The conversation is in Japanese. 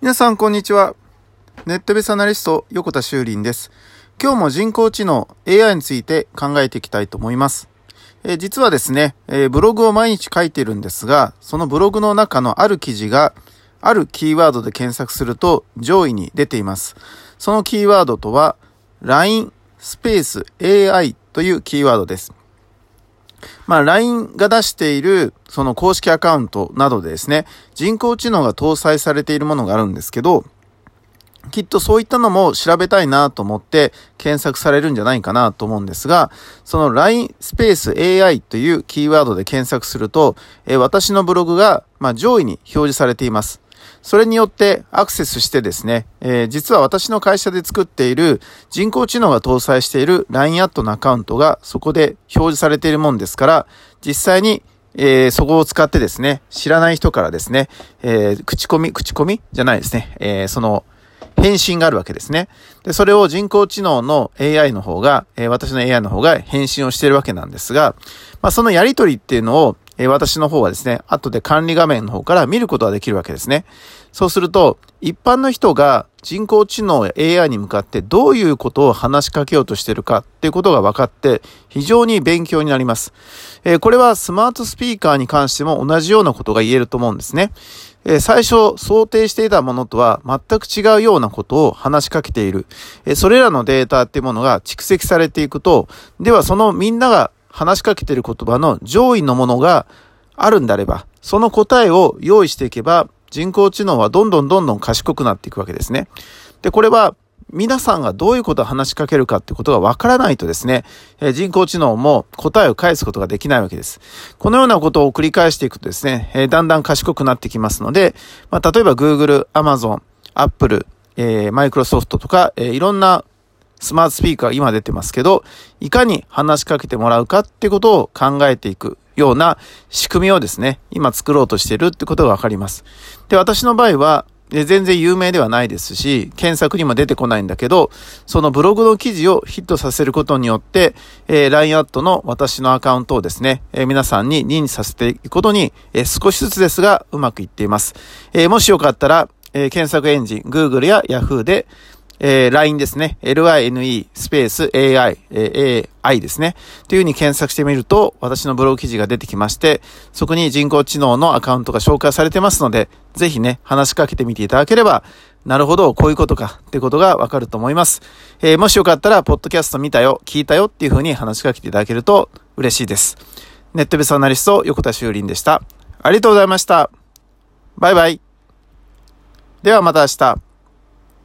皆さん、こんにちは。ネットベースアナリスト、横田修林です。今日も人工知能 AI について考えていきたいと思います。えー、実はですね、えー、ブログを毎日書いているんですが、そのブログの中のある記事が、あるキーワードで検索すると上位に出ています。そのキーワードとは、LINE スペース AI というキーワードです。まあ、LINE が出している、その公式アカウントなどでですね、人工知能が搭載されているものがあるんですけど、きっとそういったのも調べたいなと思って検索されるんじゃないかなと思うんですが、その LINE スペース AI というキーワードで検索すると、え私のブログが、ま上位に表示されています。それによってアクセスしてですね、えー、実は私の会社で作っている人工知能が搭載している LINE アットのアカウントがそこで表示されているもんですから、実際にえー、そこを使ってですね、知らない人からですね、えー、口コミ、口コミ？じゃないですね、えー、その、返信があるわけですね。で、それを人工知能の AI の方が、え、私の AI の方が返信をしているわけなんですが、まあ、そのやりとりっていうのを、え、私の方はですね、後で管理画面の方から見ることができるわけですね。そうすると、一般の人が人工知能や AI に向かってどういうことを話しかけようとしてるかっていうことが分かって、非常に勉強になります。え、これはスマートスピーカーに関しても同じようなことが言えると思うんですね。え最初想定していたものとは全く違うようなことを話しかけている。えそれらのデータっていうものが蓄積されていくと、ではそのみんなが話しかけてる言葉の上位のものがあるんであれば、その答えを用意していけば、人工知能はどんどんどんどん賢くなっていくわけですね。で、これは皆さんがどういうことを話しかけるかってことがわからないとですね、え人工知能も答えを返すことができないわけです。このようなことを繰り返していくとですね、えだんだん賢くなってきますので、まあ、例えば Google、Amazon、Apple、えー、Microsoft とか、えー、いろんなスマートスピーカー今出てますけど、いかに話しかけてもらうかってことを考えていくような仕組みをですね、今作ろうとしているってことがわかります。で、私の場合は、全然有名ではないですし、検索にも出てこないんだけど、そのブログの記事をヒットさせることによって、えー、LINE アットの私のアカウントをですね、えー、皆さんに認知させていくことに、えー、少しずつですが、うまくいっています。え、もしよかったら、え、検索エンジン、Google や Yahoo で、えー、LINE ですね。line スペース AI、えー、AI ですね。というふうに検索してみると、私のブログ記事が出てきまして、そこに人工知能のアカウントが紹介されてますので、ぜひね、話しかけてみていただければ、なるほど、こういうことかってことがわかると思います。えー、もしよかったら、ポッドキャスト見たよ、聞いたよっていうふうに話しかけていただけると嬉しいです。ネットベースアナリスト、横田修林でした。ありがとうございました。バイバイ。ではまた明日。